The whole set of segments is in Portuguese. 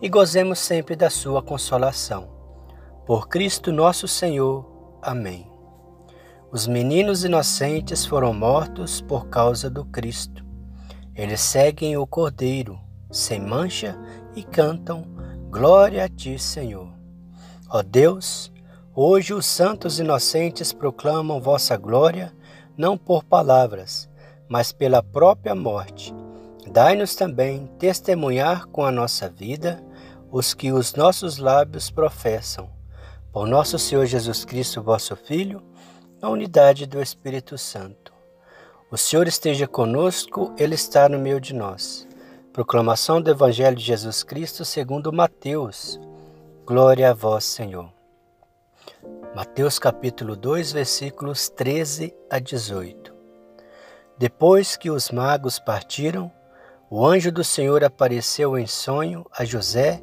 e gozemos sempre da sua consolação. Por Cristo nosso Senhor. Amém. Os meninos inocentes foram mortos por causa do Cristo. Eles seguem o Cordeiro, sem mancha, e cantam: Glória a ti, Senhor. Ó Deus, hoje os santos inocentes proclamam vossa glória, não por palavras, mas pela própria morte. Dai-nos também testemunhar com a nossa vida os que os nossos lábios professam. Por nosso Senhor Jesus Cristo, vosso Filho, na unidade do Espírito Santo. O Senhor esteja conosco, Ele está no meio de nós. Proclamação do Evangelho de Jesus Cristo segundo Mateus. Glória a vós, Senhor. Mateus capítulo 2, versículos 13 a 18. Depois que os magos partiram, o anjo do Senhor apareceu em sonho a José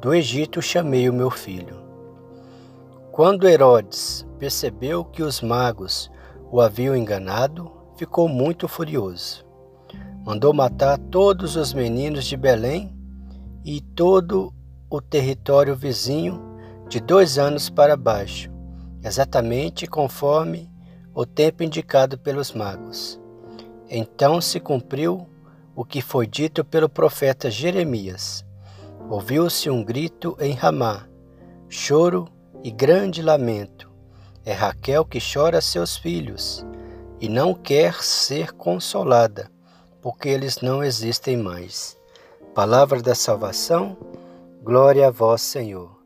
Do Egito chamei o meu filho. Quando Herodes percebeu que os magos o haviam enganado, ficou muito furioso. Mandou matar todos os meninos de Belém e todo o território vizinho de dois anos para baixo, exatamente conforme o tempo indicado pelos magos. Então se cumpriu o que foi dito pelo profeta Jeremias. Ouviu-se um grito em Ramá, choro e grande lamento. É Raquel que chora seus filhos e não quer ser consolada, porque eles não existem mais. Palavra da salvação, glória a vós, Senhor.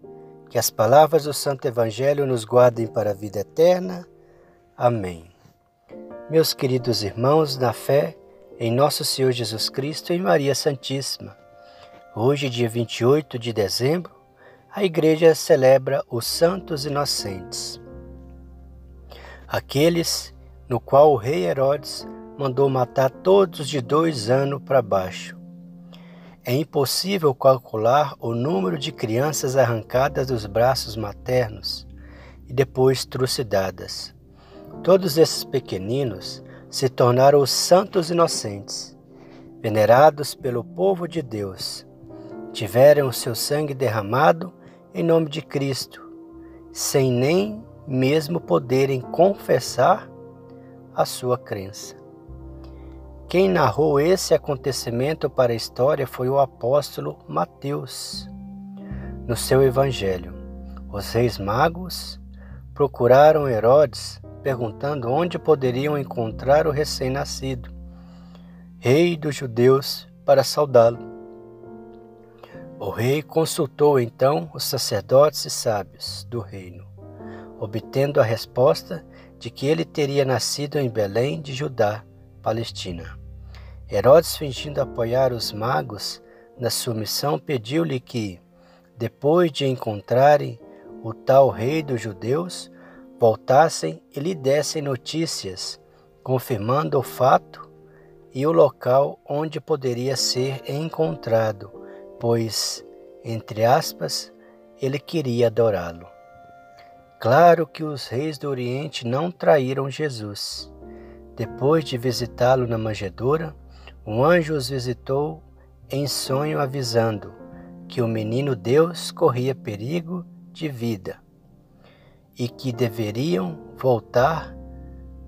Que as palavras do Santo Evangelho nos guardem para a vida eterna. Amém. Meus queridos irmãos, na fé, em Nosso Senhor Jesus Cristo e Maria Santíssima. Hoje, dia 28 de dezembro, a Igreja celebra os Santos Inocentes. Aqueles no qual o rei Herodes mandou matar todos de dois anos para baixo. É impossível calcular o número de crianças arrancadas dos braços maternos e depois trucidadas. Todos esses pequeninos se tornaram os santos inocentes, venerados pelo povo de Deus. Tiveram o seu sangue derramado em nome de Cristo, sem nem mesmo poderem confessar a sua crença. Quem narrou esse acontecimento para a história foi o apóstolo Mateus. No seu evangelho, os reis magos procuraram Herodes perguntando onde poderiam encontrar o recém-nascido, rei dos judeus, para saudá-lo. O rei consultou então os sacerdotes e sábios do reino, obtendo a resposta de que ele teria nascido em Belém de Judá, Palestina. Herodes, fingindo apoiar os magos na sua missão, pediu-lhe que, depois de encontrarem o tal rei dos judeus, voltassem e lhe dessem notícias, confirmando o fato e o local onde poderia ser encontrado, pois, entre aspas, ele queria adorá-lo. Claro que os reis do Oriente não traíram Jesus. Depois de visitá-lo na manjedoura, um anjo os visitou em sonho avisando que o menino Deus corria perigo de vida e que deveriam voltar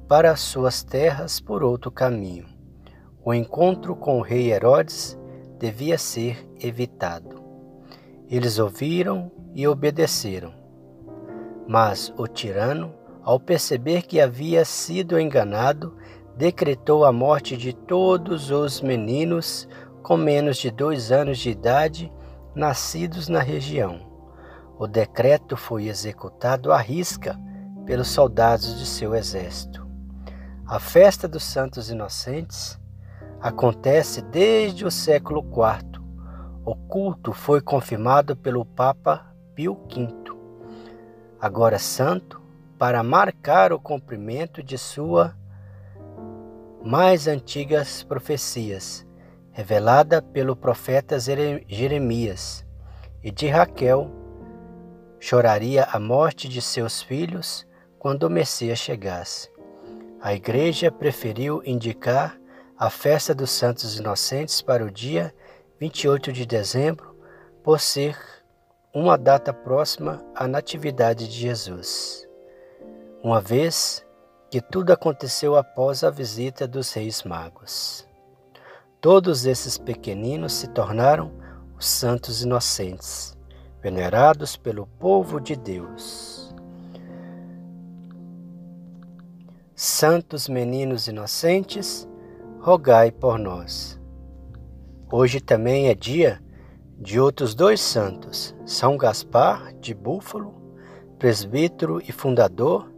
para suas terras por outro caminho. O encontro com o rei Herodes devia ser evitado. Eles ouviram e obedeceram. Mas o tirano, ao perceber que havia sido enganado, decretou a morte de todos os meninos com menos de dois anos de idade nascidos na região. O decreto foi executado à risca pelos soldados de seu exército. A festa dos Santos Inocentes acontece desde o século IV. O culto foi confirmado pelo Papa Pio V, agora santo, para marcar o cumprimento de sua mais antigas profecias, revelada pelo profeta Jeremias, e de Raquel choraria a morte de seus filhos quando o Messias chegasse. A Igreja preferiu indicar a festa dos Santos Inocentes para o dia 28 de dezembro, por ser uma data próxima à Natividade de Jesus, uma vez que tudo aconteceu após a visita dos Reis Magos. Todos esses pequeninos se tornaram os santos inocentes, venerados pelo povo de Deus. Santos meninos inocentes, rogai por nós. Hoje também é dia de outros dois santos, São Gaspar de Búfalo, presbítero e fundador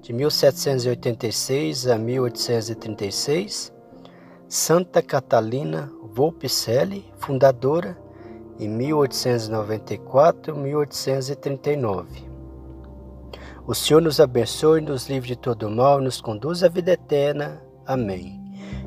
de 1786 a 1836, Santa Catalina Volpicelli, fundadora em 1894-1839. O Senhor nos abençoe, nos livre de todo mal, nos conduz à vida eterna. Amém.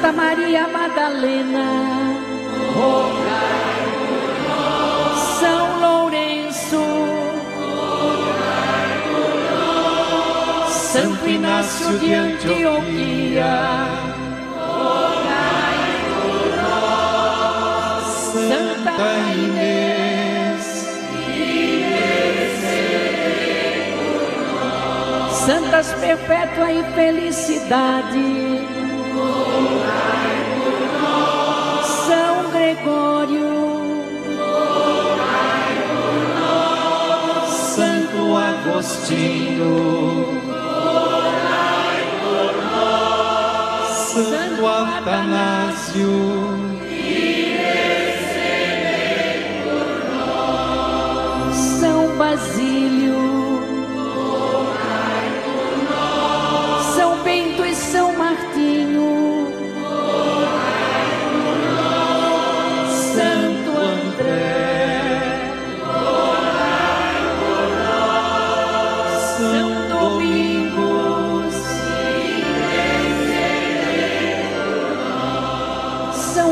Santa Maria Madalena, por nós, São Lourenço. Santo Inácio de Antioquia, por nós, Santa Inês, por nós, Santas Perpétua e Felicidade, Santo Atanásio, São Basílio,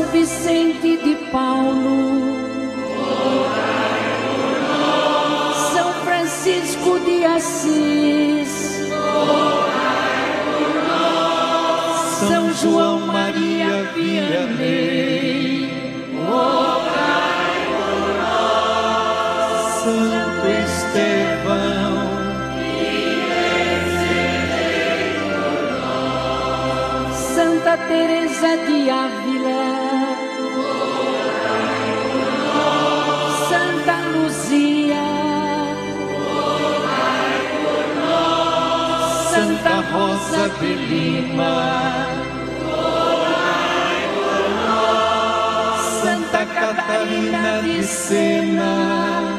Vicente de Paulo. São Francisco de Assis. São João Maria Vianney. Teresa de Ávila. Santa Luzia. Santa Rosa de Lima. Santa Catarina de Sena.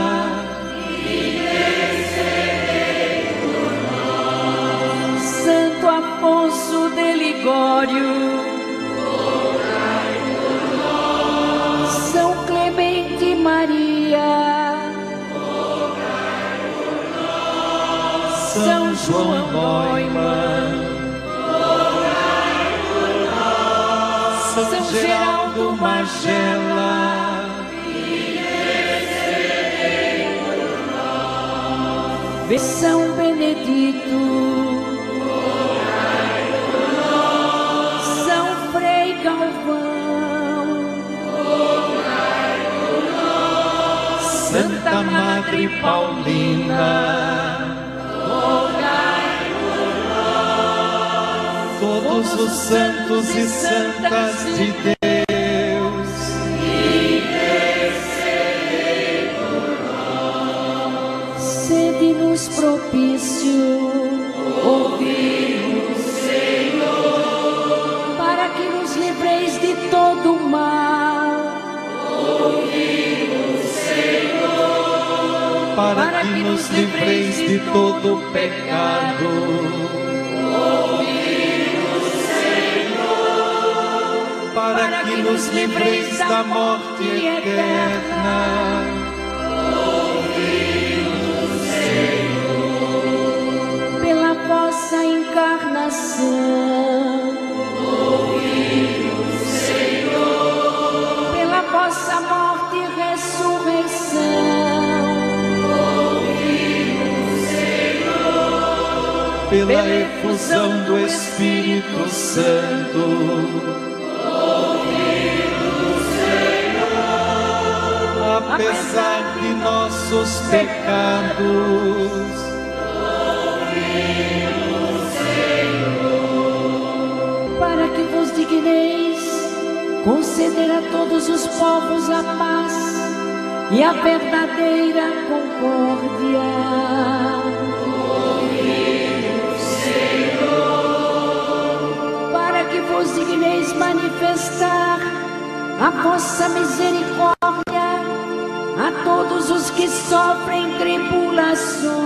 João Neumann, São Geraldo Magela, São Benedito, São Frei Galvão, Santa Madre Paulina, todos os santos e santas de Deus, sede-nos propício, ouvimos, Senhor, para que nos livreis de todo mal, para que nos livreis de todo pecado. Nos livreis da morte eterna. pela vossa encarnação. Pela vossa morte e ressurreição. Pela efusão do Espírito Santo. Apesar de nossos pecados. para que vos digneis conceder a todos os povos a paz e a verdadeira concórdia. Para que vos digneis manifestar a vossa misericórdia todos os que sofrem tribulações.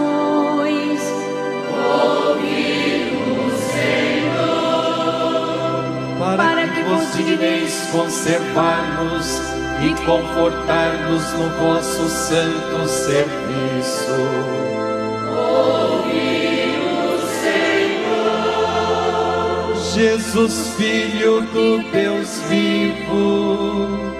para que vos digneis conservar-nos e confortar-nos no vosso santo serviço. Jesus, Filho do Deus vivo,